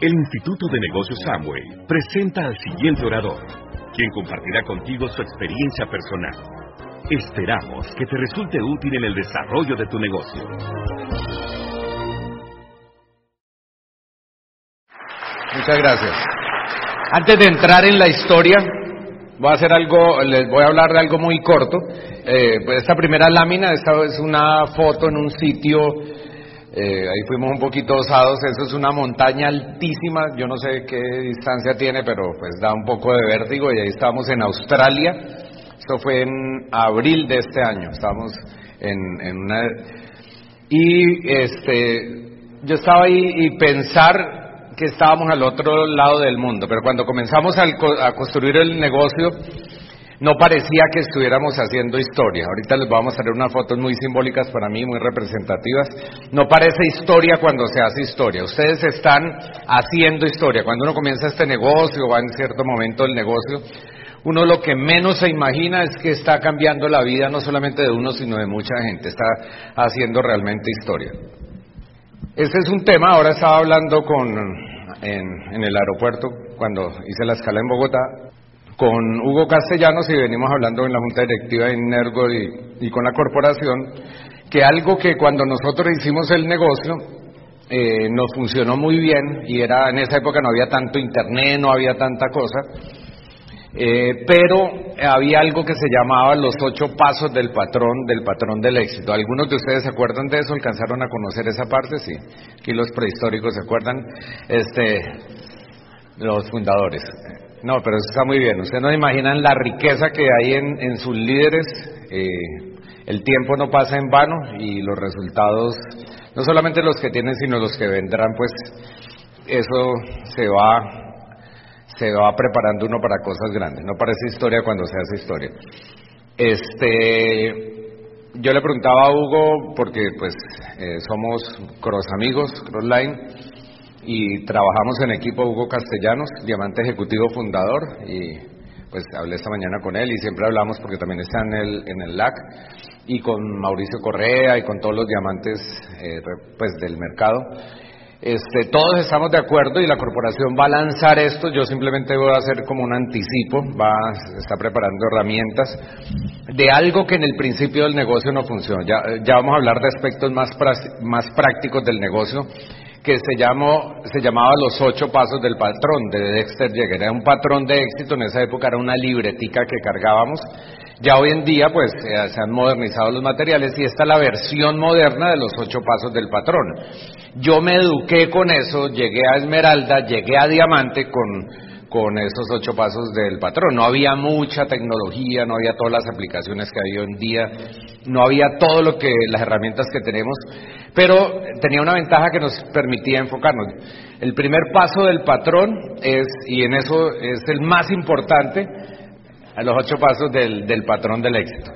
El Instituto de Negocios Samway presenta al siguiente orador, quien compartirá contigo su experiencia personal. Esperamos que te resulte útil en el desarrollo de tu negocio. Muchas gracias. Antes de entrar en la historia, voy a hacer algo, les voy a hablar de algo muy corto. Eh, esta primera lámina, esta es una foto en un sitio eh, ahí fuimos un poquito osados, eso es una montaña altísima, yo no sé qué distancia tiene, pero pues da un poco de vértigo. Y ahí estábamos en Australia, esto fue en abril de este año, estábamos en, en una... Y este, yo estaba ahí y pensar que estábamos al otro lado del mundo, pero cuando comenzamos a construir el negocio, no parecía que estuviéramos haciendo historia. Ahorita les vamos a traer unas fotos muy simbólicas para mí, muy representativas. No parece historia cuando se hace historia. Ustedes están haciendo historia. Cuando uno comienza este negocio, va en cierto momento del negocio, uno lo que menos se imagina es que está cambiando la vida no solamente de uno, sino de mucha gente. Está haciendo realmente historia. Este es un tema, ahora estaba hablando con, en, en el aeropuerto, cuando hice la escala en Bogotá, con Hugo Castellanos y venimos hablando en la Junta Directiva de Nergo y, con la corporación, que algo que cuando nosotros hicimos el negocio eh, nos funcionó muy bien y era en esa época no había tanto internet, no había tanta cosa, eh, pero había algo que se llamaba los ocho pasos del patrón, del patrón del éxito. ¿Algunos de ustedes se acuerdan de eso? ¿Alcanzaron a conocer esa parte? Sí. Aquí los prehistóricos se acuerdan, este, los fundadores. No, pero eso está muy bien. Ustedes no imaginan la riqueza que hay en, sus líderes. Eh, el tiempo no pasa en vano y los resultados, no solamente los que tienen, sino los que vendrán, pues eso se va, se va preparando uno para cosas grandes. No parece historia cuando se hace historia. Este, yo le preguntaba a Hugo, porque pues eh, somos cross amigos, cross line, y trabajamos en equipo Hugo Castellanos, diamante ejecutivo fundador, y pues hablé esta mañana con él y siempre hablamos porque también está en el, en el LAC, y con Mauricio Correa y con todos los diamantes eh, pues del mercado. Este, todos estamos de acuerdo y la corporación va a lanzar esto. Yo simplemente voy a hacer como un anticipo, va, está preparando herramientas de algo que en el principio del negocio no funciona. Ya, ya vamos a hablar de aspectos más, más prácticos del negocio que se, llamó, se llamaba Los Ocho Pasos del Patrón de Dexter Yeager. Era un patrón de éxito, en esa época era una libretica que cargábamos. Ya hoy en día, pues, eh, se han modernizado los materiales y esta es la versión moderna de los ocho pasos del patrón. Yo me eduqué con eso, llegué a Esmeralda, llegué a Diamante con, con esos ocho pasos del patrón. No había mucha tecnología, no había todas las aplicaciones que hay hoy en día, no había todo lo que, las herramientas que tenemos, pero tenía una ventaja que nos permitía enfocarnos. El primer paso del patrón es, y en eso es el más importante, a los ocho pasos del, patrón del éxito.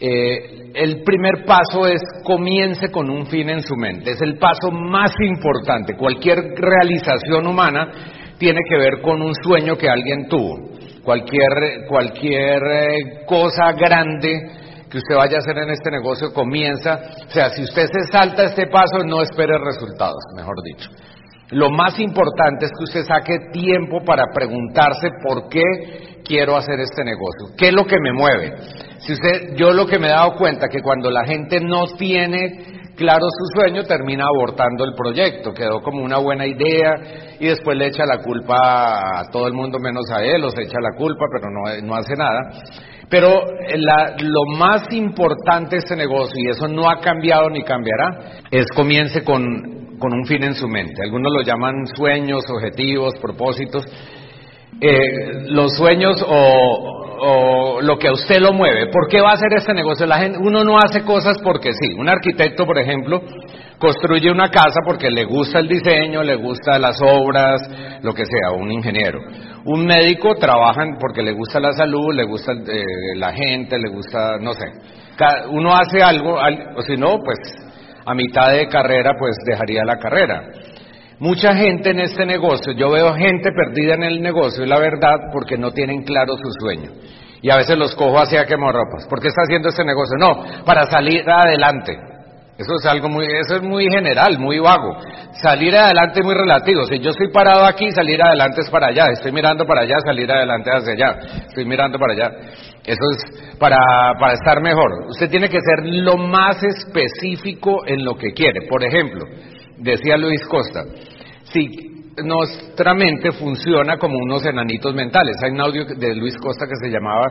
Eh, el primer paso es comience con un fin en su mente. Es el paso más importante. Cualquier realización humana tiene que ver con un sueño que alguien tuvo. Cualquier, cualquier eh, cosa grande que usted vaya a hacer en este negocio comienza, o sea, si usted se salta este paso, no espere resultados, mejor dicho. Lo más importante es que usted saque tiempo para preguntarse por qué quiero hacer este negocio, qué es lo que me mueve. Si usted, yo lo que me he dado cuenta que cuando la gente no tiene claro su sueño, termina abortando el proyecto. Quedó como una buena idea y después le echa la culpa a todo el mundo menos a él, o se echa la culpa, pero no, no hace nada. Pero lo más importante de este negocio, y eso no ha cambiado ni cambiará, es comience con, con un fin en su mente. Algunos lo llaman sueños, objetivos, propósitos. Eh, los sueños o, o lo que a usted lo mueve. ¿Por qué va a hacer este negocio? La gente, uno no hace cosas porque sí. Un arquitecto, por ejemplo, construye una casa porque le gusta el diseño, le gusta las obras, lo que sea, un ingeniero. Un médico trabaja porque le gusta la salud, le gusta eh, la gente, le gusta, no sé. Uno hace algo, o si no, pues a mitad de carrera, pues dejaría la carrera. Mucha gente en este negocio, yo veo gente perdida en el negocio, y la verdad, porque no tienen claro su sueño. Y a veces los cojo hacia quemarropas. ¿Por qué está haciendo este negocio? No, para salir adelante. Eso es algo muy, eso es muy general, muy vago. Salir adelante es muy relativo. Si yo estoy parado aquí, salir adelante es para allá. Estoy mirando para allá, salir adelante hacia allá. Estoy mirando para allá. Eso es para, para estar mejor. Usted tiene que ser lo más específico en lo que quiere. Por ejemplo, decía Luis Costa, si nuestra mente funciona como unos enanitos mentales. Hay un audio de Luis Costa que se llamaba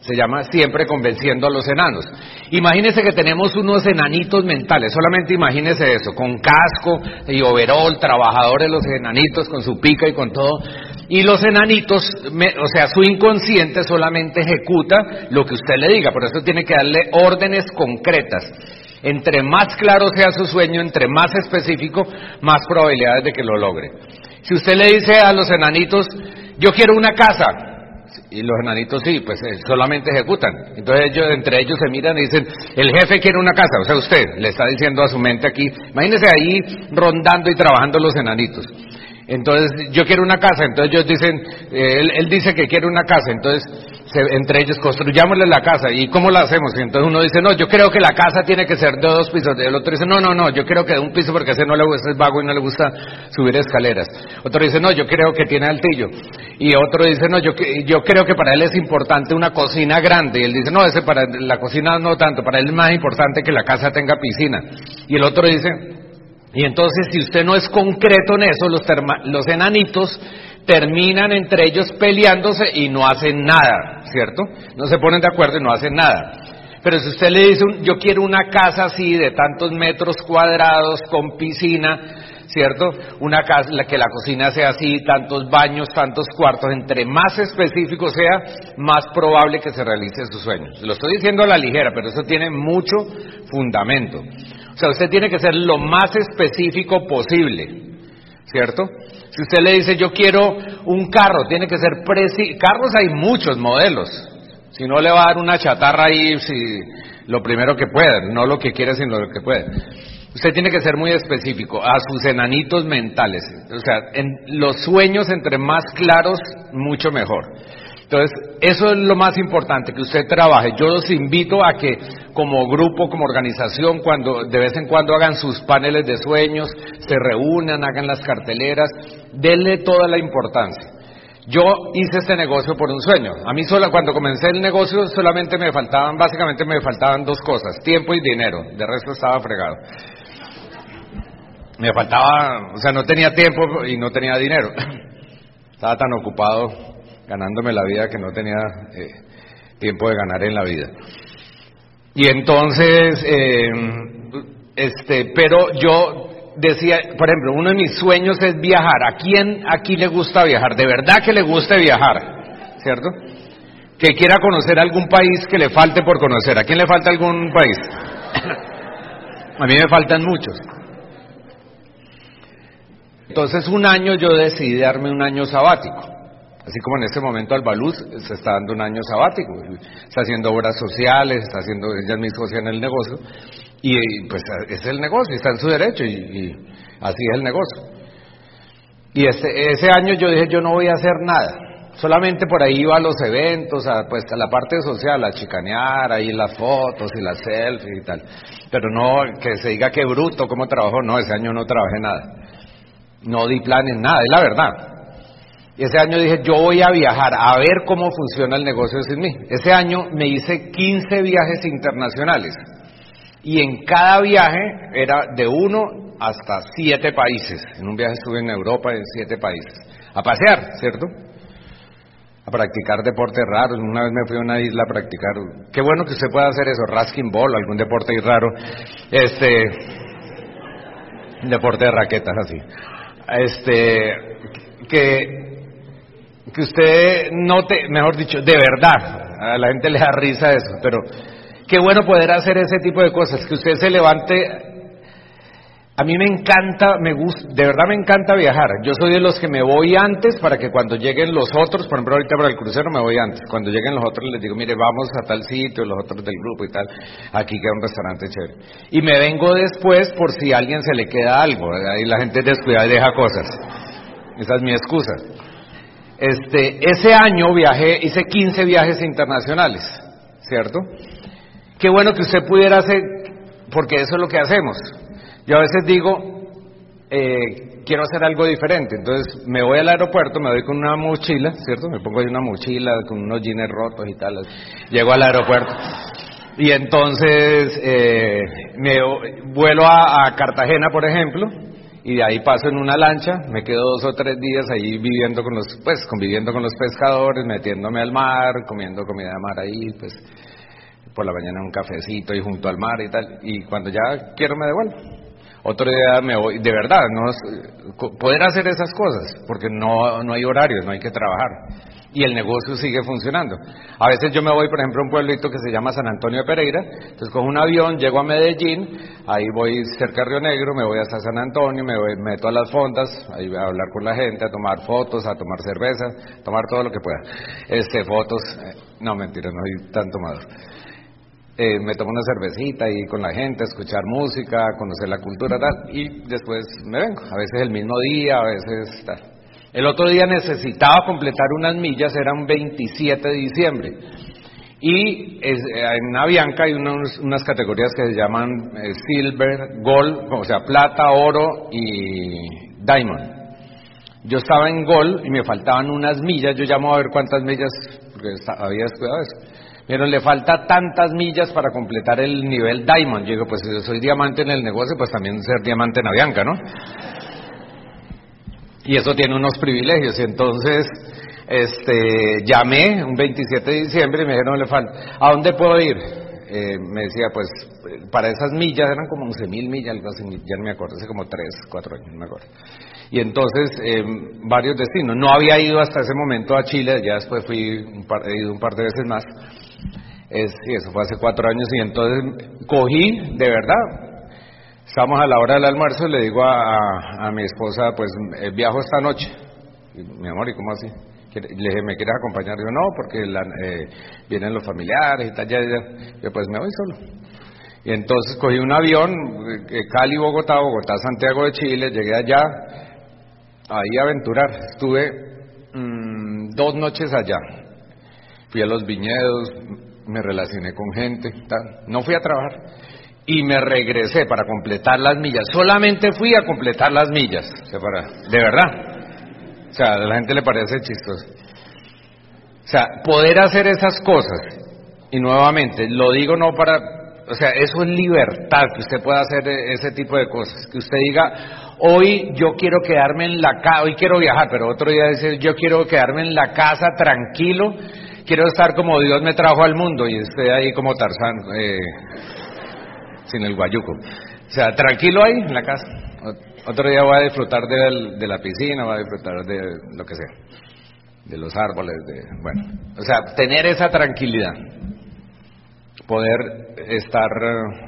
se llama Siempre convenciendo a los enanos. Imagínese que tenemos unos enanitos mentales, solamente imagínese eso, con casco y overol, trabajadores los enanitos con su pica y con todo. Y los enanitos, o sea, su inconsciente solamente ejecuta lo que usted le diga, por eso tiene que darle órdenes concretas. Entre más claro sea su sueño, entre más específico, más probabilidades de que lo logre. Si usted le dice a los enanitos, yo quiero una casa, y los enanitos sí, pues eh, solamente ejecutan. Entonces ellos, entre ellos se miran y dicen, el jefe quiere una casa, o sea, usted le está diciendo a su mente aquí, imagínese ahí rondando y trabajando los enanitos. Entonces, yo quiero una casa, entonces ellos dicen, eh, él, dice que quiere una casa, entonces entre ellos construyámosle la casa, ¿y cómo la hacemos? Y entonces uno dice, no, yo creo que la casa tiene que ser de dos pisos, el otro dice, no, no, no, yo creo que de un piso porque a ese no le gusta, es vago y no le gusta subir escaleras. Otro dice, no, yo creo que tiene altillo. Y otro dice, no, yo, yo creo que para él es importante una cocina grande. Y él dice, no, ese para la cocina no tanto, para él es más importante que la casa tenga piscina. Y el otro dice, y entonces si usted no es concreto en eso, los, los enanitos terminan entre ellos peleándose y no hacen nada, ¿cierto? No se ponen de acuerdo y no hacen nada. Pero si usted le dice, yo quiero una casa así de tantos metros cuadrados, con piscina, ¿cierto? Una casa, la que la cocina sea así, tantos baños, tantos cuartos, entre más específico sea, más probable que se realice su sueño. Lo estoy diciendo a la ligera, pero eso tiene mucho fundamento. O sea, usted tiene que ser lo más específico posible, ¿cierto? Si usted le dice, yo quiero un carro, tiene que ser preciso. Carros hay muchos modelos. Si no le va a dar una chatarra ahí, si, lo primero que puede, no lo que quiere, sino lo que puede. Usted tiene que ser muy específico a sus enanitos mentales. O sea, en los sueños entre más claros, mucho mejor. Entonces, eso es lo más importante, que usted trabaje. Yo los invito a que como grupo, como organización, cuando de vez en cuando hagan sus paneles de sueños, se reúnan, hagan las carteleras, denle toda la importancia. Yo hice este negocio por un sueño. A mí solo, cuando comencé el negocio solamente me faltaban, básicamente me faltaban dos cosas, tiempo y dinero. De resto estaba fregado. Me faltaba, o sea, no tenía tiempo y no tenía dinero. Estaba tan ocupado ganándome la vida que no tenía eh, tiempo de ganar en la vida. Y entonces, eh, este, pero yo decía, por ejemplo, uno de mis sueños es viajar. ¿A quién aquí le gusta viajar? De verdad que le guste viajar, ¿cierto? Que quiera conocer algún país que le falte por conocer. ¿A quién le falta algún país? A mí me faltan muchos. Entonces un año yo decidí darme un año sabático. Así como en este momento Albaluz se está dando un año sabático, está haciendo obras sociales, está haciendo, ella misma en el negocio, y pues es el negocio, está en su derecho, y, así es el negocio. Y este, ese año yo dije, yo no voy a hacer nada, solamente por ahí iba a los eventos, a, pues a la parte social, a chicanear, ahí las fotos y las selfies y tal, pero no que se diga que bruto, cómo trabajó, no, ese año no trabajé nada, no di planes, nada, es la verdad. Y ese año dije, yo voy a viajar a ver cómo funciona el negocio sin mí. Ese año me hice 15 viajes internacionales. Y en cada viaje era de uno hasta siete países. En un viaje estuve en Europa en siete países. A pasear, ¿cierto? A practicar deportes raros. Una vez me fui a una isla a practicar. Qué bueno que usted pueda hacer eso, rasking ball, algún deporte raro. Este. Deporte de raquetas así. Este. Que que usted note, mejor dicho, de verdad, a la gente le da risa eso, pero qué bueno poder hacer ese tipo de cosas, que usted se levante. A mí me encanta, me gusta, de verdad me encanta viajar. Yo soy de los que me voy antes para que cuando lleguen los otros, por ejemplo ahorita para el crucero me voy antes. Cuando lleguen los otros les digo, mire, vamos a tal sitio, los otros del grupo y tal, aquí queda un restaurante chévere. Y me vengo después por si a alguien se le queda algo, ahí la gente descuida y deja cosas. Esa es mi excusa. Este, ese año viajé, hice 15 viajes internacionales, ¿cierto? Qué bueno que usted pudiera hacer porque eso es lo que hacemos. Yo a veces digo, eh, quiero hacer algo diferente, entonces me voy al aeropuerto, me voy con una mochila, ¿cierto? Me pongo ahí una mochila con unos jeans rotos y tal, llego al aeropuerto. Y entonces eh, me vuelo a Cartagena, por ejemplo, y de ahí paso en una lancha, me quedo dos o tres días ahí viviendo con los, pues conviviendo con los pescadores, metiéndome al mar, comiendo comida de mar ahí, pues por la mañana un cafecito y junto al mar y tal, y cuando ya quiero me devuelvo. Otro día me voy, de verdad, no poder hacer esas cosas, porque no, no hay horarios, no hay que trabajar y el negocio sigue funcionando. A veces yo me voy, por ejemplo, a un pueblito que se llama San Antonio de Pereira, entonces cojo un avión, llego a Medellín, ahí voy cerca de Río Negro, me voy hasta San Antonio, me voy, meto a las fondas, ahí voy a hablar con la gente, a tomar fotos, a tomar cerveza, tomar todo lo que pueda. Este, fotos, eh, no mentira, no soy tan tomador. Eh, me tomo una cervecita ahí con la gente, escuchar música, conocer la cultura, tal, y después me vengo. A veces el mismo día, a veces tal. El otro día necesitaba completar unas millas, era un 27 de diciembre. Y eh, en Avianca hay unas categorías que se llaman eh, silver, gold, o sea, plata, oro y diamond. Yo estaba en gold y me faltaban unas millas, yo llamo a ver cuántas millas, porque había descuidado eso. Pero le falta tantas millas para completar el nivel diamond. Yo digo, pues si soy diamante en el negocio, pues también ser diamante en Avianca, ¿no? y eso tiene unos privilegios. Y entonces este, llamé un 27 de diciembre y me dijeron, le falta, ¿a dónde puedo ir? Eh, me decía, pues, para esas millas, eran como 11 mil millas, algo así, ya no me acuerdo, hace como 3, 4 años, no me acuerdo. Y entonces, eh, varios destinos. No había ido hasta ese momento a Chile, ya después fui, un par, he ido un par de veces más. Es, y eso fue hace cuatro años, y entonces cogí, de verdad, Estamos a la hora del almuerzo y le digo a, mi esposa, pues eh, viajo esta noche. mi amor, ¿y cómo así? Le dije, ¿me quieres acompañar? Yo no, porque eh, vienen los familiares y tal, ya. Yo pues me voy solo. Y entonces cogí un avión, eh, Cali, Bogotá, Bogotá, Santiago de Chile, llegué allá, ahí a aventurar. Estuve mm, dos noches allá. Fui a los viñedos, me relacioné con gente, tal. no fui a trabajar y me regresé para completar las millas. Solamente fui a completar las millas, de verdad. O sea, a la gente le parece chistoso. O sea, poder hacer esas cosas, y nuevamente, lo digo no para, o sea, eso es libertad, que usted pueda hacer ese tipo de cosas, que usted diga, hoy yo quiero quedarme en la casa, hoy quiero viajar, pero otro día decir, yo quiero quedarme en la casa tranquilo, quiero estar como Dios me trajo al mundo, y esté ahí como Tarzán. Eh, sin el guayuco. O sea, tranquilo ahí en la casa. Otro día voy a disfrutar de, la piscina, voy a disfrutar de lo que sea, de los árboles, de, bueno, o sea, tener esa tranquilidad, poder estar,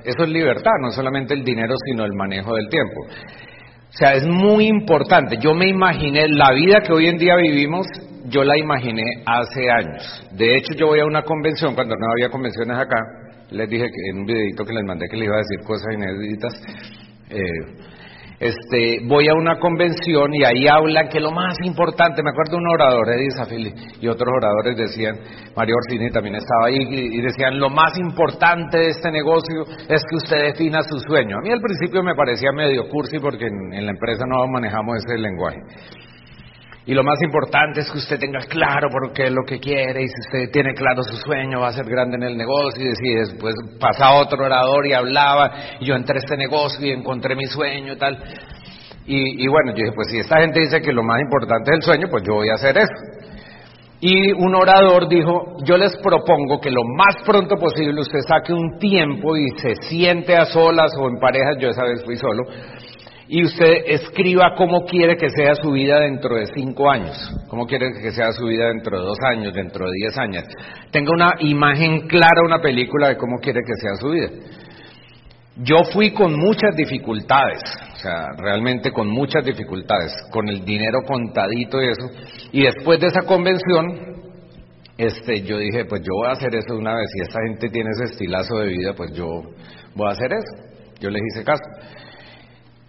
eso es libertad, no solamente el dinero, sino el manejo del tiempo. O sea, es muy importante. Yo me imaginé, la vida que hoy en día vivimos, yo la imaginé hace años. De hecho, yo voy a una convención, cuando no había convenciones acá, les dije que en un videito que les mandé que les iba a decir cosas inéditas. Eh, este, voy a una convención y ahí hablan que lo más importante, me acuerdo un orador, Edith Zafili, y otros oradores decían, Mario Orsini también estaba ahí, y, decían, lo más importante de este negocio es que usted defina su sueño. A mí al principio me parecía medio cursi porque en la empresa no manejamos ese lenguaje. Y lo más importante es que usted tenga claro por qué es lo que quiere y si usted tiene claro su sueño va a ser grande en el negocio y si después pasa otro orador y hablaba y yo entré a este negocio y encontré mi sueño y tal. Y, bueno, yo dije, pues si esta gente dice que lo más importante es el sueño, pues yo voy a hacer eso. Y un orador dijo, yo les propongo que lo más pronto posible usted saque un tiempo y se siente a solas o en parejas, yo esa vez fui solo, y usted escriba cómo quiere que sea su vida dentro de cinco años, cómo quiere que sea su vida dentro de dos años, dentro de diez años. Tenga una imagen clara, una película de cómo quiere que sea su vida. Yo fui con muchas dificultades, o sea, realmente con muchas dificultades, con el dinero contadito y eso. Y después de esa convención, este, yo dije, pues yo voy a hacer eso una vez. Si esta gente tiene ese estilazo de vida, pues yo voy a hacer eso. Yo les hice caso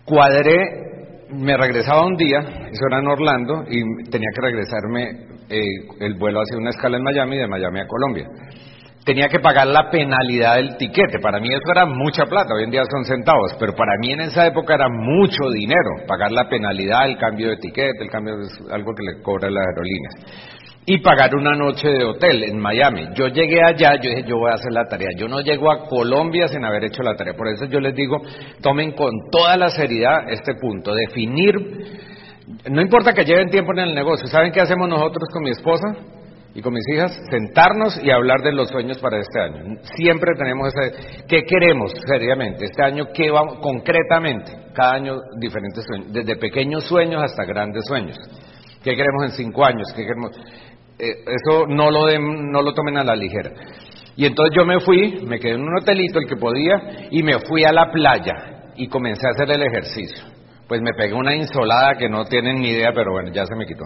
cuadré, me regresaba un día, eso era en Orlando, y tenía que regresarme eh, el vuelo hacia una escala en Miami, de Miami a Colombia. tenía que pagar la penalidad del tiquete. Para mí eso era mucha plata, hoy en día son centavos, pero para mí en esa época era mucho dinero, pagar la penalidad, el cambio de tiquete, el cambio es algo que le cobra las aerolíneas. Y pagar una noche de hotel en Miami. Yo llegué allá, yo dije, yo voy a hacer la tarea. Yo no llego a Colombia sin haber hecho la tarea. Por eso yo les digo, tomen con toda la seriedad este punto. Definir, no importa que lleven tiempo en el negocio. ¿Saben qué hacemos nosotros con mi esposa? y con mis hijas, sentarnos y hablar de los sueños para este año. Siempre tenemos ese, ¿qué queremos seriamente? Este año, ¿qué vamos concretamente? Cada año diferentes sueños, desde pequeños sueños hasta grandes sueños. ¿Qué queremos en cinco años? ¿Qué queremos? Eh, eso no lo, no lo tomen a la ligera. Y entonces yo me fui, me quedé en un hotelito, el que podía, y me fui a la playa y comencé a hacer el ejercicio. Pues me pegué una insolada que no tienen ni idea, pero bueno, ya se me quitó.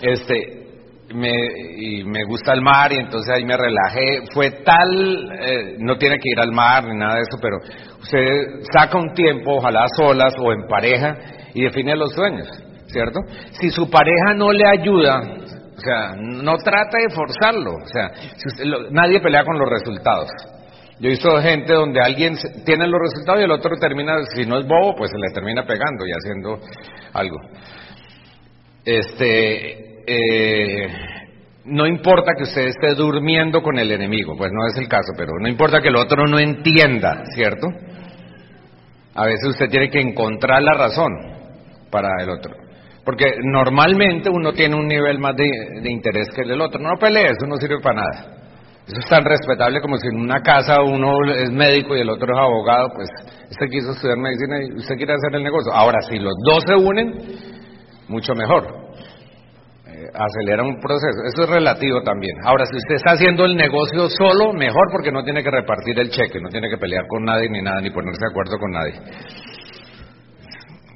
Este, me, y me gusta el mar y entonces ahí me relajé. Fue tal, eh, no tiene que ir al mar ni nada de eso, pero usted saca un tiempo, ojalá solas o en pareja, y define los sueños, ¿cierto? Si su pareja no le ayuda, o sea, no trata de forzarlo, o sea, nadie pelea con los resultados. Yo he visto gente donde alguien tiene los resultados y el otro termina, si no es bobo, pues se le termina pegando y haciendo algo. Este, eh, no importa que usted esté durmiendo con el enemigo, pues no es el caso, pero no importa que el otro no entienda, ¿cierto? A veces usted tiene que encontrar la razón para el otro. Porque normalmente uno tiene un nivel más de, interés que el otro. No pelee, eso no sirve para nada. Eso es tan respetable como si en una casa uno es médico y el otro es abogado, pues usted quiso estudiar medicina y usted quiere hacer el negocio. Ahora, si los dos se unen, mucho mejor acelera un proceso. Eso es relativo también. Ahora, si usted está haciendo el negocio solo, mejor porque no tiene que repartir el cheque, no tiene que pelear con nadie ni nada, ni ponerse de acuerdo con nadie.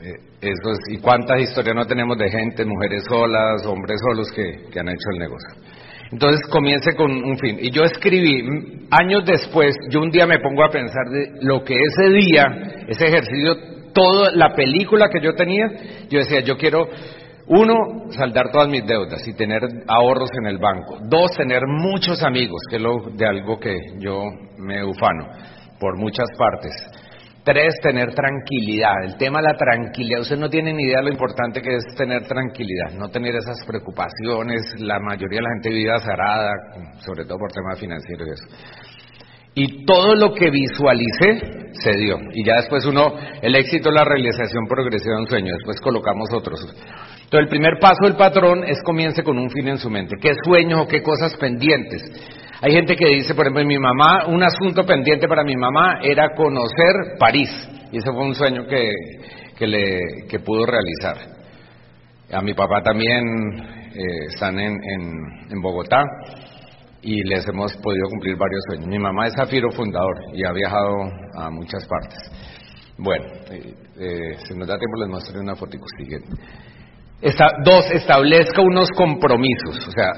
Eh, eso es, ¿Y cuántas historias no tenemos de gente, mujeres solas, hombres solos que, que han hecho el negocio? Entonces comience con un fin. Y yo escribí, años después, yo un día me pongo a pensar de lo que ese día, ese ejercicio, toda la película que yo tenía, yo decía, yo quiero uno, saldar todas mis deudas y tener ahorros en el banco. Dos, tener muchos amigos, que es lo de algo que yo me ufano por muchas partes. Tres, tener tranquilidad. El tema de la tranquilidad, usted no tiene ni idea de lo importante que es tener tranquilidad, no tener esas preocupaciones. La mayoría de la gente vive azarada, sobre todo por temas financieros y eso. Y todo lo que visualicé se dio. Y ya después uno, el éxito la realización progresiva de un sueño, después colocamos otros. Entonces, el primer paso del patrón es comience con un fin en su mente. ¿Qué sueños o qué cosas pendientes? Hay gente que dice, por ejemplo, mi mamá, un asunto pendiente para mi mamá era conocer París. Y ese fue un sueño que, que, le, que pudo realizar. A mi papá también eh, están en, en, Bogotá y les hemos podido cumplir varios sueños. Mi mamá es Zafiro fundador y ha viajado a muchas partes. Bueno, eh, eh, si nos da tiempo les mostraré una foto siguiente dos, establezca unos compromisos. O sea,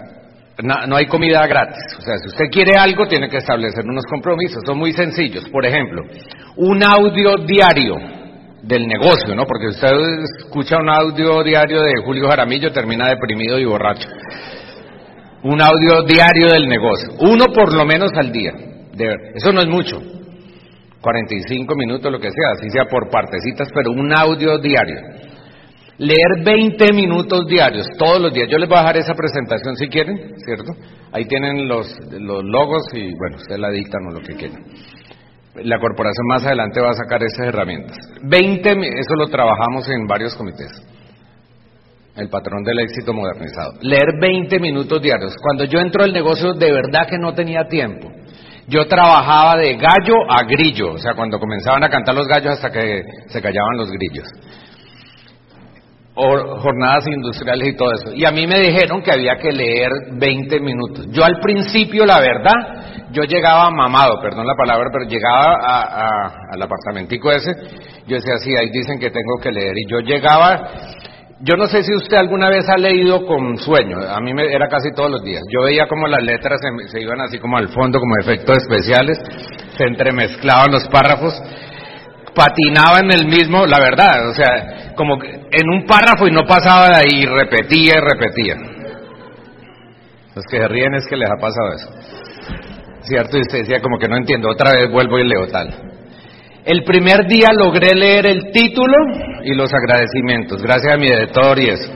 no, hay comida gratis. O sea, si usted quiere algo, tiene que establecer unos compromisos. Son muy sencillos. Por ejemplo, un audio diario del negocio, ¿no? Porque usted escucha un audio diario de Julio Jaramillo, termina deprimido y borracho. Un audio diario del negocio. Uno por lo menos al día. Eso no es mucho. 45 minutos, lo que sea, así sea por partecitas, pero un audio diario. Leer 20 minutos diarios, todos los días. Yo les voy a dejar esa presentación si quieren, ¿cierto? Ahí tienen los, los logos y, bueno, ustedes la dictan o lo que quieran. La corporación más adelante va a sacar esas herramientas. 20, eso lo trabajamos en varios comités. El patrón del éxito modernizado. Leer 20 minutos diarios. Cuando yo entro al negocio, de verdad que no tenía tiempo. Yo trabajaba de gallo a grillo, o sea, cuando comenzaban a cantar los gallos hasta que se callaban los grillos jornadas industriales y todo eso. Y a mí me dijeron que había que leer 20 minutos. Yo al principio, la verdad, yo llegaba mamado, perdón la palabra, pero llegaba a, al apartamentico ese, yo decía, sí, ahí dicen que tengo que leer. Y yo llegaba, yo no sé si usted alguna vez ha leído con sueño, a mí me, era casi todos los días. Yo veía como las letras se, se iban así como al fondo, como efectos especiales, se entremezclaban los párrafos patinaba en el mismo, la verdad, o sea, como en un párrafo y no pasaba de ahí, repetía y repetía. Los que se ríen es que les ha pasado eso. ¿cierto? Y usted decía como que no entiendo, otra vez vuelvo y leo tal. El primer día logré leer el título y los agradecimientos, gracias a mi editor y eso.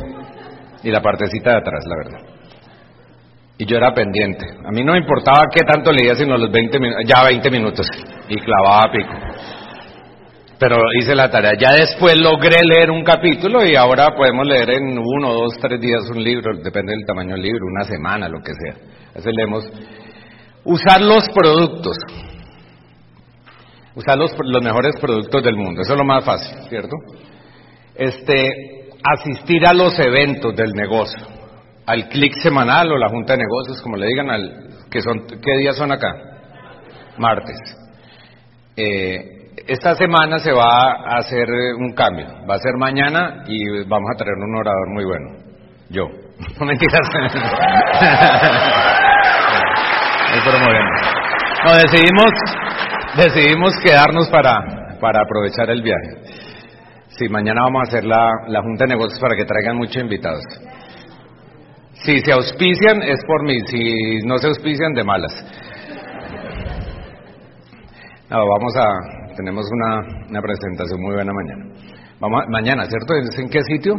Y la partecita de atrás, la verdad. Y yo era pendiente. A mí no me importaba qué tanto leía, sino los 20 minutos, ya 20 minutos. Y clavaba pico. Pero hice la tarea. Ya después logré leer un capítulo y ahora podemos leer en uno, dos, tres días un libro, depende del tamaño del libro, una semana, lo que sea. Así leemos. Usar los productos. Usar los, los mejores productos del mundo. Eso es lo más fácil, ¿cierto? Este, asistir a los eventos del negocio al clic semanal o la junta de negocios, como le digan, al, que son, ¿qué días son acá? Martes. Eh, esta semana se va a hacer un cambio, va a ser mañana y vamos a traer un orador muy bueno. Yo. No mentiras. no, decidimos, decidimos quedarnos para, para aprovechar el viaje. Sí, mañana vamos a hacer la, la junta de negocios para que traigan muchos invitados. Si se auspician es por mí, si no se auspician de malas. No, vamos a, tenemos una, una presentación muy buena mañana. Vamos mañana, ¿cierto? ¿En qué sitio?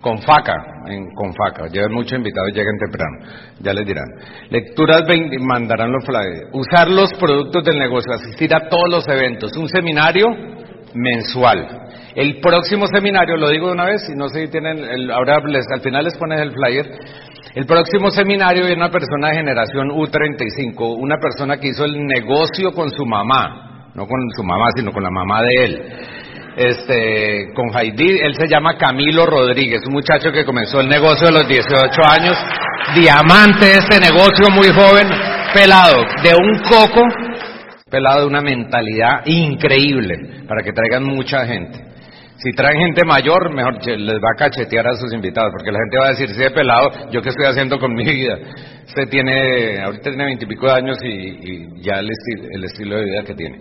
Con FACA, en Confaca. Lleven muchos invitados, lleguen temprano, ya les dirán. Lecturas 20, mandarán los flyers. Usar los productos del negocio, asistir a todos los eventos. Un seminario mensual. El próximo seminario, lo digo de una vez, y no sé si tienen, el, ahora al final les pones el flyer. El próximo seminario viene una persona de generación U35, una persona que hizo el negocio con su mamá, no con su mamá, sino con la mamá de él. Este, con Heidi, él se llama Camilo Rodríguez, un muchacho que comenzó el negocio a los 18 años, diamante de este negocio, muy joven, pelado, de un coco, pelado de una mentalidad increíble, para que traigan mucha gente. Si traen gente mayor, mejor les va a cachetear a sus invitados, porque la gente va a decir, si he pelado, ¿yo qué estoy haciendo con mi vida? Usted tiene, ahorita tiene veintipico de años y, ya el, el estilo de vida que tiene.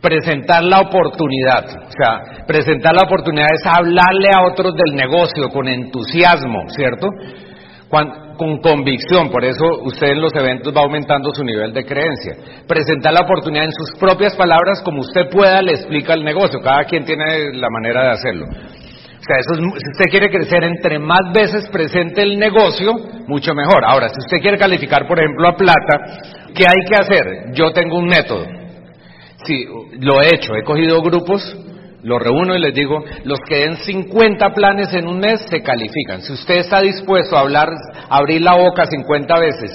Presentar la oportunidad, o sea, presentar la oportunidad es hablarle a otros del negocio con entusiasmo, ¿cierto? Con convicción, por eso usted en los eventos va aumentando su nivel de creencia. Presentar la oportunidad en sus propias palabras, como usted pueda, le explica el negocio, cada quien tiene la manera de hacerlo. O sea, eso si usted quiere crecer, entre más veces presente el negocio, mucho mejor. Ahora, si usted quiere calificar, por ejemplo, a plata, ¿qué hay que hacer? Yo tengo un método. Sí, lo he hecho, he cogido grupos los reúno y les digo, los que den 50 planes en un mes se califican. Si usted está dispuesto a hablar, abrir la boca 50 veces,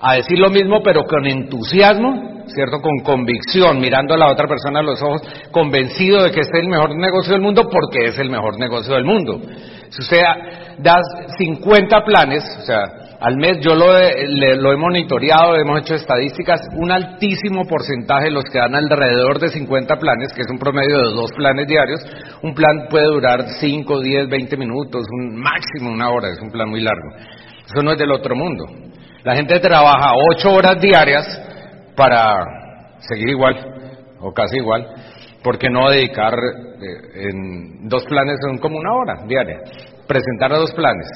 a decir lo mismo pero con entusiasmo, ¿cierto? Con convicción, mirando a la otra persona a los ojos, convencido de que este es el mejor negocio del mundo porque es el mejor negocio del mundo. Si usted da 50 planes, o sea, al mes yo lo he, lo he monitoreado, hemos hecho estadísticas, un altísimo porcentaje de los que dan alrededor de 50 planes, que es un promedio de dos planes diarios, un plan puede durar 5, 10, 20 minutos, un máximo una hora, es un plan muy largo. Eso no es del otro mundo. La gente trabaja 8 horas diarias para seguir igual, o casi igual, porque no dedicar eh, en dos planes son como una hora diaria, presentar a dos planes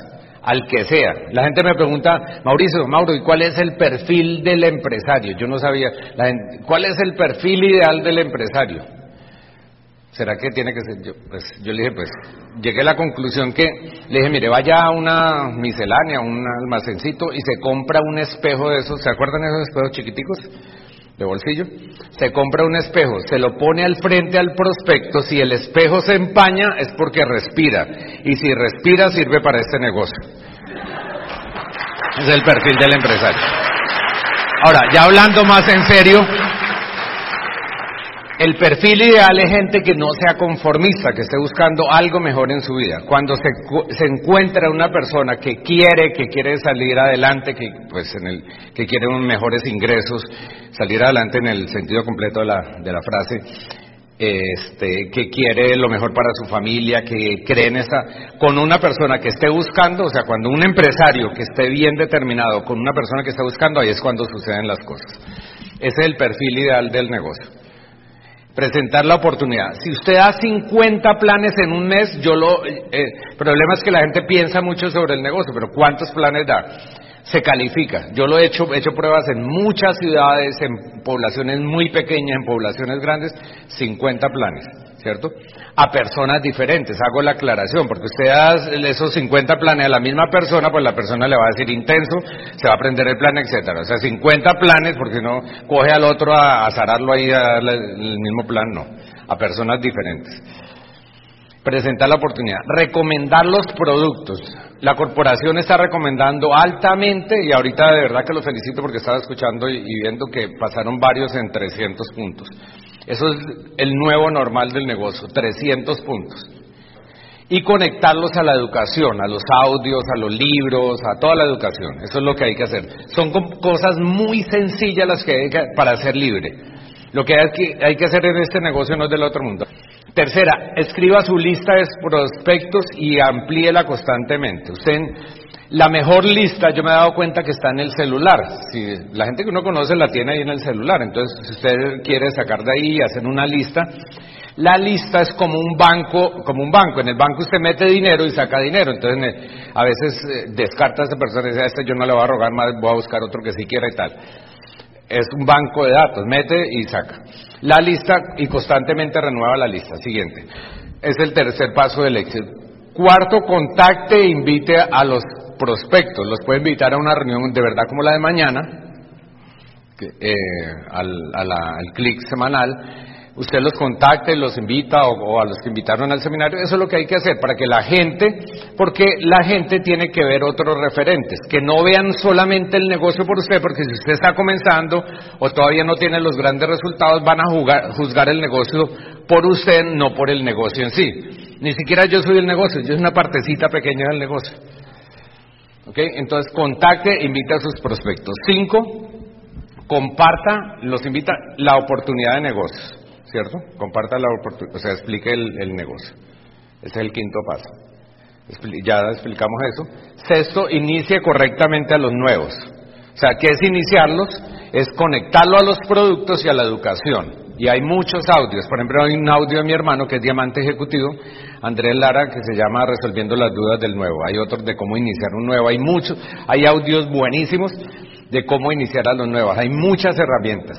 al que sea. La gente me pregunta, Mauricio, Mauro, ¿y cuál es el perfil del empresario? Yo no sabía, ¿cuál es el perfil ideal del empresario? ¿Será que tiene que ser? Yo, pues, yo le dije, pues, llegué a la conclusión que, le dije, mire, vaya a una miscelánea, un almacencito y se compra un espejo de esos, ¿se acuerdan de esos espejos chiquiticos? De bolsillo, se compra un espejo, se lo pone al frente al prospecto, si el espejo se empaña es porque respira, y si respira sirve para este negocio. Es el perfil del empresario. Ahora, ya hablando más en serio, el perfil ideal es gente que no sea conformista, que esté buscando algo mejor en su vida. Cuando se, se, encuentra una persona que quiere, que quiere salir adelante, que, pues en el, que quiere unos mejores ingresos, salir adelante en el sentido completo de la, de la frase, este, que quiere lo mejor para su familia, que cree en esa, con una persona que esté buscando, o sea, cuando un empresario que esté bien determinado con una persona que está buscando, ahí es cuando suceden las cosas. Ese es el perfil ideal del negocio presentar la oportunidad. Si usted da 50 planes en un mes, yo lo... Eh, el problema es que la gente piensa mucho sobre el negocio, pero ¿cuántos planes da? se califica. Yo lo he hecho, he hecho pruebas en muchas ciudades, en poblaciones muy pequeñas, en poblaciones grandes, 50 planes, ¿cierto? A personas diferentes, hago la aclaración, porque usted da esos 50 planes a la misma persona, pues la persona le va a decir intenso, se va a aprender el plan, etcétera. O sea, 50 planes, porque no coge al otro a, a zararlo ahí a darle el mismo plan, no, a personas diferentes presentar la oportunidad. Recomendar los productos. La corporación está recomendando altamente y ahorita de verdad que lo felicito porque estaba escuchando y, viendo que pasaron varios en 300 puntos. Eso es el nuevo normal del negocio, 300 puntos. Y conectarlos a la educación, a los audios, a los libros, a toda la educación. Eso es lo que hay que hacer. Son cosas muy sencillas las que hay que, para ser libre. Lo que hay, que hay que hacer en este negocio no es del otro mundo. Tercera, escriba su lista de prospectos y amplíela constantemente. Usted, la mejor lista, yo me he dado cuenta que está en el celular. Si la gente que uno conoce la tiene ahí en el celular. Entonces, si usted quiere sacar de ahí y hacer una lista, la lista es como un banco, como un banco. En el banco usted mete dinero y saca dinero. Entonces, a veces eh, descarta a esa persona y dice, a este yo no le voy a rogar más, voy a buscar otro que sí quiera y tal. Es un banco de datos, mete y saca la lista y constantemente renueva la lista. Siguiente. Es el tercer paso del éxito. Cuarto, contacte e invite a los prospectos. Los puede invitar a una reunión de verdad como la de mañana, eh, al, al clic semanal usted los contacte, los invita o, a los que invitaron al seminario, eso es lo que hay que hacer para que la gente, porque la gente tiene que ver otros referentes, que no vean solamente el negocio por usted, porque si usted está comenzando o todavía no tiene los grandes resultados, van a juzgar el negocio por usted, no por el negocio en sí. Ni siquiera yo soy el negocio, yo soy una partecita pequeña del negocio. ¿Ok? Entonces, contacte, invite a sus prospectos. Cinco, comparta, los invita la oportunidad de negocios. ¿cierto? Comparta la oportunidad, o sea, explique el, negocio. Ese es el quinto paso. ya explicamos eso. Sexto, inicie correctamente a los nuevos. O sea, ¿qué es iniciarlos? Es conectarlo a los productos y a la educación. Y hay muchos audios. Por ejemplo, hay un audio de mi hermano que es diamante ejecutivo, Andrés Lara, que se llama Resolviendo las dudas del nuevo. Hay otros de cómo iniciar un nuevo. Hay muchos, hay audios buenísimos de cómo iniciar a los nuevos. Hay muchas herramientas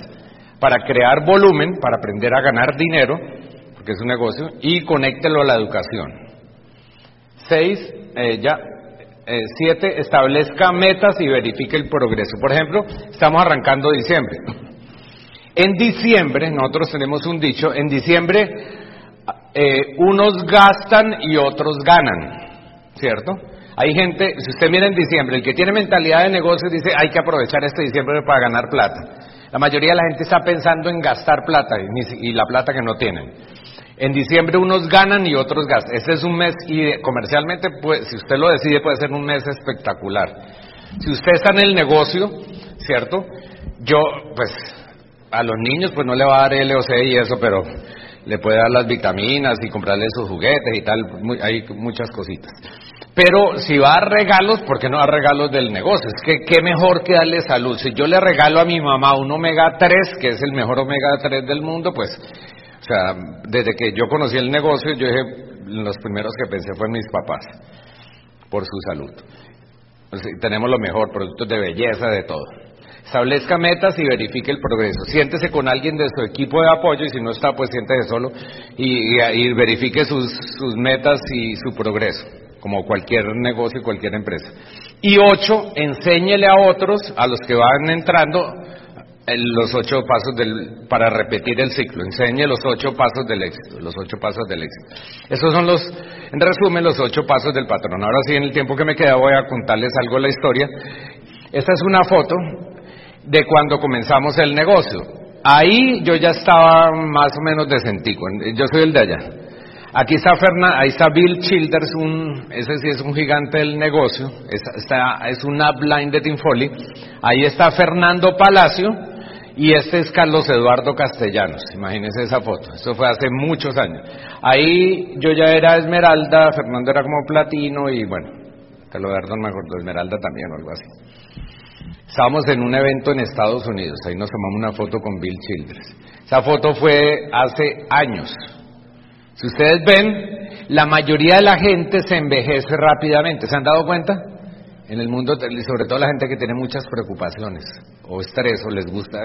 para crear volumen, para aprender a ganar dinero, porque es un negocio, y conéctelo a la educación. Seis, eh, ya, eh, siete, establezca metas y verifique el progreso. Por ejemplo, estamos arrancando diciembre. En diciembre, nosotros tenemos un dicho, en diciembre eh, unos gastan y otros ganan, ¿cierto? Hay gente, si usted mira en diciembre, el que tiene mentalidad de negocio dice, hay que aprovechar este diciembre para ganar plata. La mayoría de la gente está pensando en gastar plata y, la plata que no tienen. En diciembre unos ganan y otros gastan. Este es un mes y comercialmente, pues, si usted lo decide, puede ser un mes espectacular. Si usted está en el negocio, ¿cierto? Yo, pues, a los niños, pues no le va a dar LOC y eso, pero le puede dar las vitaminas y comprarle sus juguetes y tal. hay muchas cositas. Pero si va a regalos, ¿por qué no a regalos del negocio? Es que qué mejor que darle salud. Si yo le regalo a mi mamá un omega 3, que es el mejor omega 3 del mundo, pues, o sea, desde que yo conocí el negocio, yo dije, los primeros que pensé fueron mis papás, por su salud. Pues, tenemos lo mejor, productos de belleza, de todo. Establezca metas y verifique el progreso. Siéntese con alguien de su equipo de apoyo y si no está, pues siéntese solo y, y verifique sus, metas y su progreso como cualquier negocio, cualquier empresa. Y ocho, enséñele a otros, a los que van entrando, los ocho pasos del, para repetir el ciclo. Enseñe los ocho pasos del éxito, los ocho pasos del éxito. Esos son los, en resumen, los ocho pasos del patrón. Ahora sí, en el tiempo que me queda voy a contarles algo de la historia. Esta es una foto de cuando comenzamos el negocio. Ahí yo ya estaba más o menos decentico. Yo soy el de allá. Aquí está, ahí está Bill Childers, un, ese sí es un gigante del negocio, es, es un upline de Tim Foley. Ahí está Fernando Palacio y este es Carlos Eduardo Castellanos. Imagínense esa foto, eso fue hace muchos años. Ahí yo ya era Esmeralda, Fernando era como platino y bueno, Carlos Eduardo me acuerdo, Esmeralda también o algo así. Estábamos en un evento en Estados Unidos, ahí nos tomamos una foto con Bill Childers. Esa foto fue hace años, si ustedes ven, la mayoría de la gente se envejece rápidamente. ¿Se han dado cuenta? en el mundo, sobre todo la gente que tiene muchas preocupaciones o estrés o les gusta.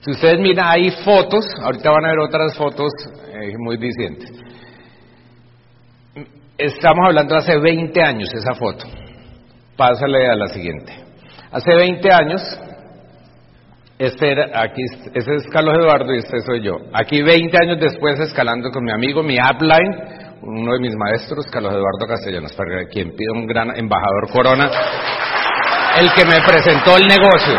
Si ustedes miran, hay fotos, ahorita van a ver otras fotos eh, muy distintas. Estamos hablando de hace 20 años esa foto. Pásale a la siguiente. Hace 20 años, este era, aquí, ese es Carlos Eduardo y este soy yo. Aquí 20 años después escalando con mi amigo, mi upline, uno de mis maestros, Carlos Eduardo Castellanos, para quien pide un gran embajador Corona, el que me presentó el negocio.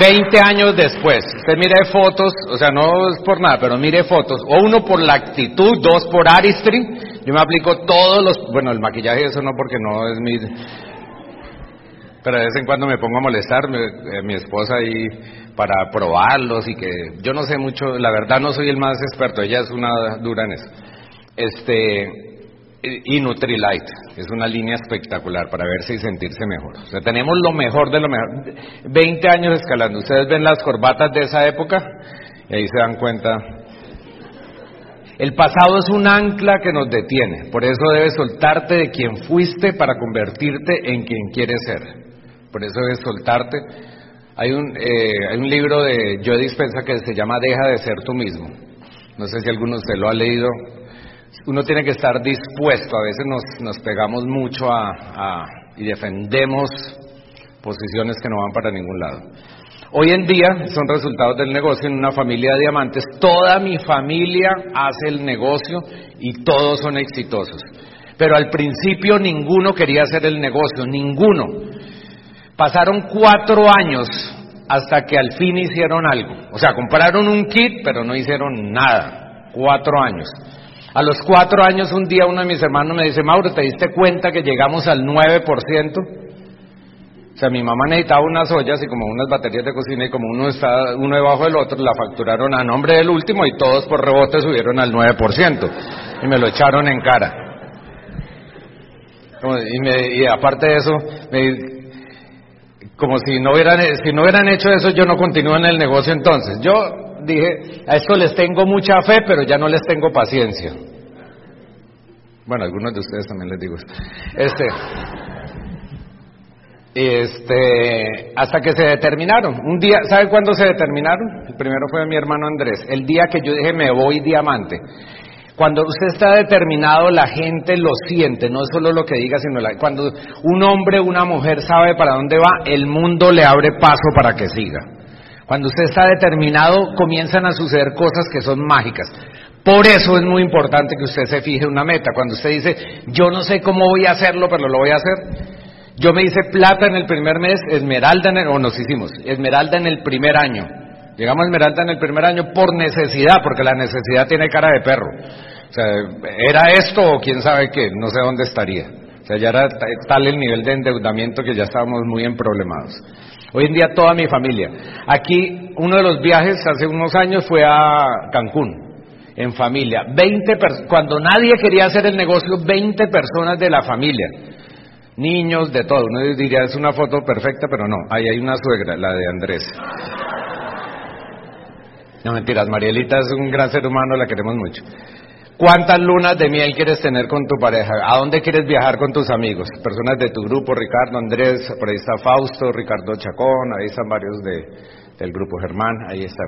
Veinte años después, usted mire fotos, o sea, no es por nada, pero mire fotos, o uno por la actitud, dos por aristry, yo me aplico todos los, bueno, el maquillaje eso no porque no es mi, pero de vez en cuando me pongo a molestar, eh, mi esposa ahí para probarlos y que yo no sé mucho, la verdad no soy el más experto, ella es una dura en eso. Este, y Nutrilite, es una línea espectacular para ver si sentirse mejor. O sea, tenemos lo mejor de lo mejor. 20 años escalando, ustedes ven las corbatas de esa época y ahí se dan cuenta. El pasado es un ancla que nos detiene, por eso debes soltarte de quien fuiste para convertirte en quien quieres ser por eso es soltarte. Hay un, eh, hay un libro de Joe Dispensa que se llama Deja de ser tú mismo. No sé si alguno se lo ha leído. Uno tiene que estar dispuesto. A veces nos, nos pegamos mucho y defendemos posiciones que no van para ningún lado. Hoy en día son resultados del negocio en una familia de diamantes. Toda mi familia hace el negocio y todos son exitosos. Pero al principio ninguno quería hacer el negocio, ninguno. Pasaron cuatro años hasta que al fin hicieron algo. O sea, compraron un kit, pero no hicieron nada. Cuatro años. A los cuatro años, un día uno de mis hermanos me dice, Mauro, ¿te diste cuenta que llegamos al 9%? O sea, mi mamá necesitaba unas ollas y como unas baterías de cocina y como uno está uno debajo del otro, la facturaron a nombre del último y todos por rebote subieron al 9%. Y me lo echaron en cara. Y, y aparte de eso, me, como si no hubieran, si no hubieran hecho eso, yo no continúo en el negocio entonces. Yo dije, a esto les tengo mucha fe, pero ya no les tengo paciencia. Bueno, algunos de ustedes también les digo Este, este, hasta que se determinaron. Un día, ¿sabe cuándo se determinaron? El primero fue mi hermano Andrés. El día que yo dije, me voy diamante. Cuando usted está determinado, la gente lo siente, no es solo lo que diga, sino cuando un hombre una mujer sabe para dónde va, el mundo le abre paso para que siga. Cuando usted está determinado, comienzan a suceder cosas que son mágicas. Por eso es muy importante que usted se fije una meta. Cuando usted dice, yo no sé cómo voy a hacerlo, pero lo voy a hacer. Yo me hice plata en el primer mes, esmeralda en el, o nos hicimos, esmeralda en el primer año. Llegamos a Esmeralda en el primer año por necesidad, porque la necesidad tiene cara de perro. O sea, era esto o quién sabe qué, no sé dónde estaría. O sea, ya era tal el nivel de endeudamiento que ya estábamos muy emproblemados. Hoy en día toda mi familia. Aquí uno de los viajes hace unos años fue a Cancún, en familia. 20 cuando nadie quería hacer el negocio, 20 personas de la familia. Niños, de todo. Uno diría, es una foto perfecta, pero no. Ahí hay una suegra, la de Andrés. No mentiras, Marielita es un gran ser humano, la queremos mucho. ¿Cuántas lunas de miel quieres tener con tu pareja? ¿A dónde quieres viajar con tus amigos? Personas de tu grupo, Ricardo, Andrés, por ahí está Fausto, Ricardo Chacón, ahí están varios de, del grupo Germán, ahí están.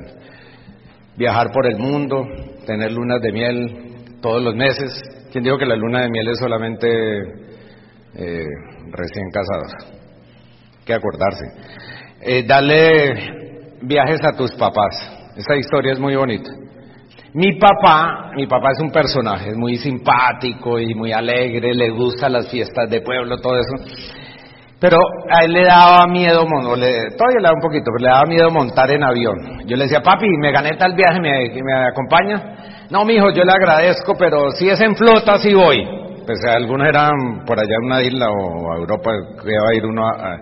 Viajar por el mundo, tener lunas de miel todos los meses. ¿Quién dijo que la luna de miel es solamente eh, recién casados? Hay que acordarse. Eh, dale viajes a tus papás esa historia es muy bonita. Mi papá, mi papá es un personaje, es muy simpático y muy alegre, le gustan las fiestas de pueblo, todo eso. Pero a él le daba miedo, le, todavía le da un poquito, pero le daba miedo montar en avión. Yo le decía, papi, me gané tal viaje, ¿me, me acompaña? No, mijo, yo le agradezco, pero si es en flota, sí voy. Pues algunos eran por allá en una isla o a Europa, que iba a ir uno a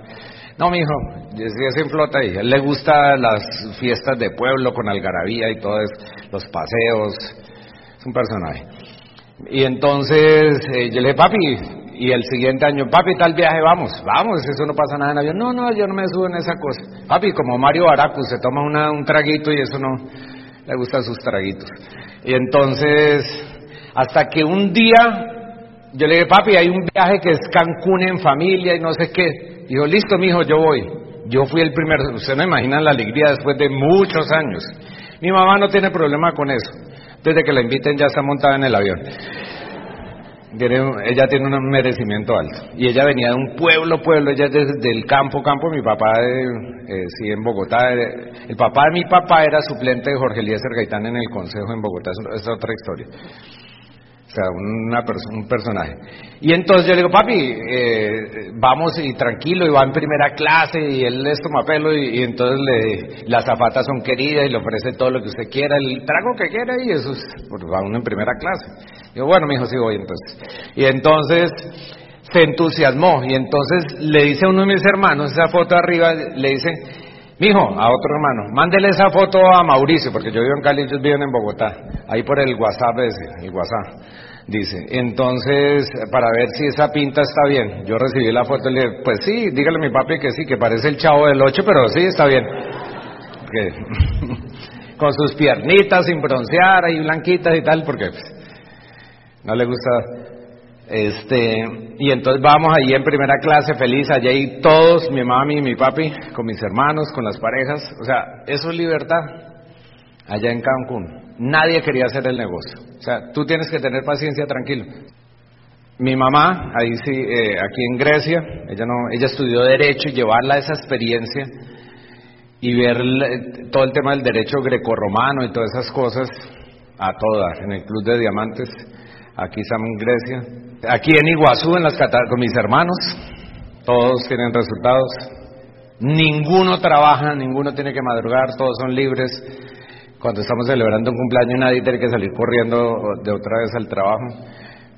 no, mi hijo, es en flota y él le gustan las fiestas de pueblo con algarabía y todo eso, los paseos, es un personaje. Y entonces eh, yo le dije, papi, y el siguiente año, papi, tal viaje, vamos, vamos, eso no pasa nada en avión. No, no, yo no me subo en esa cosa. Papi, como Mario Baracu, se toma una, un traguito y eso no, le gustan sus traguitos. Y entonces, hasta que un día yo le dije, papi, hay un viaje que es Cancún en familia y no sé qué. Dijo, listo, mijo, yo voy. Yo fui el primero. Usted no imagina la alegría después de muchos años. Mi mamá no tiene problema con eso. Desde que la inviten ya está montada en el avión. ella tiene un merecimiento alto. Y ella venía de un pueblo, pueblo, ella es desde el campo, campo. Mi papá, eh, sí, en Bogotá. El papá de mi papá era suplente de Jorge Eliezer Gaitán en el Consejo en Bogotá. es otra historia. O sea, una un personaje. Y entonces yo le digo, papi, eh, vamos y tranquilo, y va en primera clase, y él les toma pelo, y, entonces le, las zapatas son queridas, y le ofrece todo lo que usted quiera, el trago que quiera, y eso es, pues va uno en primera clase. Digo, bueno, mi hijo, sí voy entonces. Y entonces se entusiasmó, y entonces le dice a uno de mis hermanos, esa foto arriba, le dice, Mijo, a otro hermano, mándele esa foto a Mauricio, porque yo vivo en Cali, ellos viven en Bogotá, ahí por el WhatsApp ese, el WhatsApp, dice. Entonces, para ver si esa pinta está bien, yo recibí la foto y le dije, pues sí, dígale a mi papi que sí, que parece el chavo del 8, pero sí, está bien. con sus piernitas sin broncear, ahí blanquitas y tal, porque pues, no le gusta este, y entonces vamos allí en primera clase, feliz, allí todos, mi mami y mi papi, con mis hermanos, con las parejas. O sea, eso es libertad allá en Cancún. Nadie quería hacer el negocio. O sea, tú tienes que tener paciencia, tranquilo. Mi mamá, ahí sí, eh, aquí en Grecia, ella no, ella estudió derecho y llevarla esa experiencia y ver todo el tema del derecho grecorromano y todas esas cosas a todas en el Club de Diamantes, aquí estamos en Grecia. Aquí en Iguazú, en las con mis hermanos, todos tienen resultados. Ninguno trabaja, ninguno tiene que madrugar, todos son libres. Cuando estamos celebrando un cumpleaños nadie tiene que salir corriendo de otra vez al trabajo.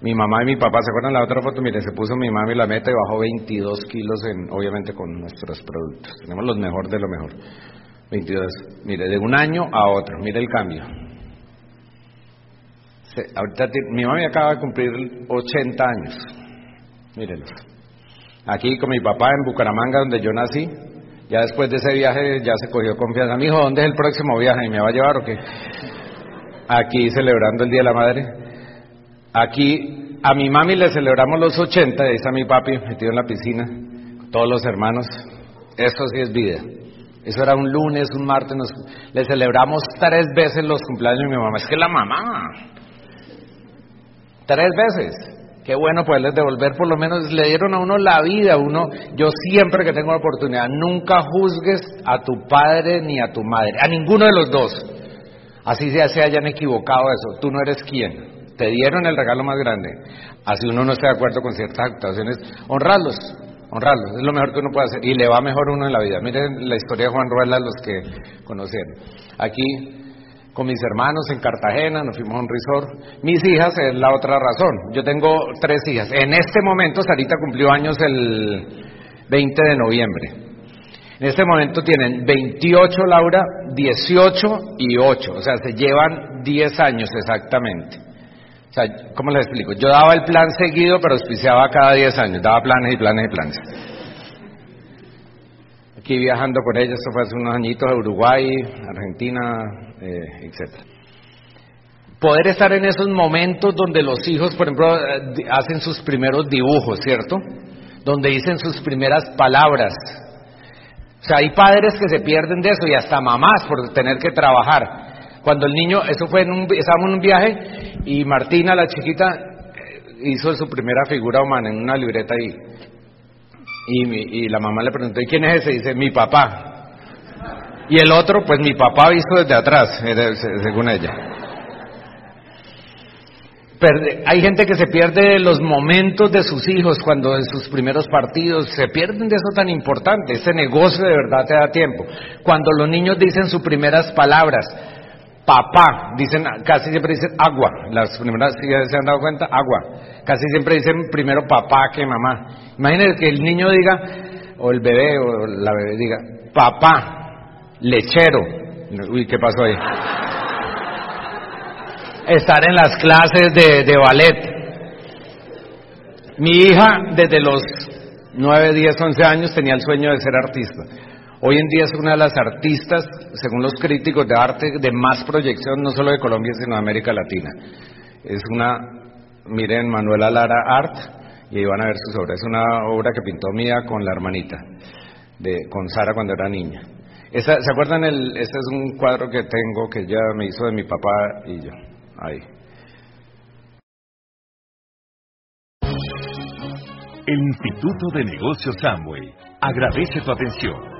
Mi mamá y mi papá, ¿se acuerdan la otra foto? Mire, se puso mi mami la meta y bajó 22 kilos, en, obviamente con nuestros productos. Tenemos los mejor de lo mejor. 22. Mire, de un año a otro, mire el cambio ahorita mi mami acaba de cumplir 80 años. Mírenlos. Aquí con mi papá en Bucaramanga, donde yo nací. Ya después de ese viaje ya se cogió confianza. Mi hijo, ¿dónde es el próximo viaje? ¿Y me va a llevar o qué? Aquí celebrando el Día de la Madre. Aquí a mi mami le celebramos los 80, ahí está mi papi metido en la piscina, todos los hermanos. Eso sí es vida. Eso era un lunes, un martes, le celebramos tres veces los cumpleaños de mi mamá. Es que la mamá, Tres veces. Qué bueno poderles devolver, por lo menos le dieron a uno la vida, uno, yo siempre que tengo la oportunidad, nunca juzgues a tu padre ni a tu madre, a ninguno de los dos. Así ya se hayan equivocado eso, tú no eres quien. Te dieron el regalo más grande. Así uno no está de acuerdo con ciertas actuaciones, honrarlos, honrarlos, es lo mejor que uno puede hacer y le va mejor uno en la vida. Miren la historia de Juan Ruela, los que conocieron. Aquí con mis hermanos en Cartagena, nos fuimos a un resort. Mis hijas es la otra razón. Yo tengo tres hijas. En este momento, Sarita cumplió años el 20 de noviembre. En este momento tienen 28 Laura, 18 y 8. O sea, se llevan 10 años exactamente. O sea, ¿cómo les explico? Yo daba el plan seguido, pero auspiciaba cada 10 años. Daba planes y planes y planes. Aquí viajando con ellas, esto fue hace unos añitos a Uruguay, Argentina, eh, etc. Poder estar en esos momentos donde los hijos, por ejemplo, eh, hacen sus primeros dibujos, ¿cierto? Donde dicen sus primeras palabras. O sea, hay padres que se pierden de eso y hasta mamás por tener que trabajar. Cuando el niño, eso fue en un, estábamos en un viaje y Martina, la chiquita, eh, hizo su primera figura humana en una libreta y, y, y la mamá le preguntó, ¿y quién es ese? Y dice, mi papá. Y el otro, pues mi papá visto desde atrás, eh, según ella. hay gente que se pierde los momentos de sus hijos cuando en sus primeros partidos se pierden de eso tan importante. Ese negocio de verdad te da tiempo. Cuando los niños dicen sus primeras palabras, papá, dicen, casi siempre dicen agua. Las primeras, si se han dado cuenta, agua. Casi siempre dicen primero papá que mamá. Imagínense que el niño diga, o el bebé o la bebé diga, papá, lechero. Uy, ¿qué pasó ahí? Estar en las clases de, ballet. Mi hija, desde los 9, 10, 11 años, tenía el sueño de ser artista. Hoy en día es una de las artistas, según los críticos de arte, de más proyección, no solo de Colombia, sino de América Latina. Es una miren Manuela Lara Art y ahí van a ver sus obras. Es una obra que pintó mía con la hermanita, de, con Sara cuando era niña. ¿Se acuerdan? El, este es un cuadro que tengo que ella me hizo de mi papá y yo. Ahí. El Instituto de Negocios Samway agradece tu atención.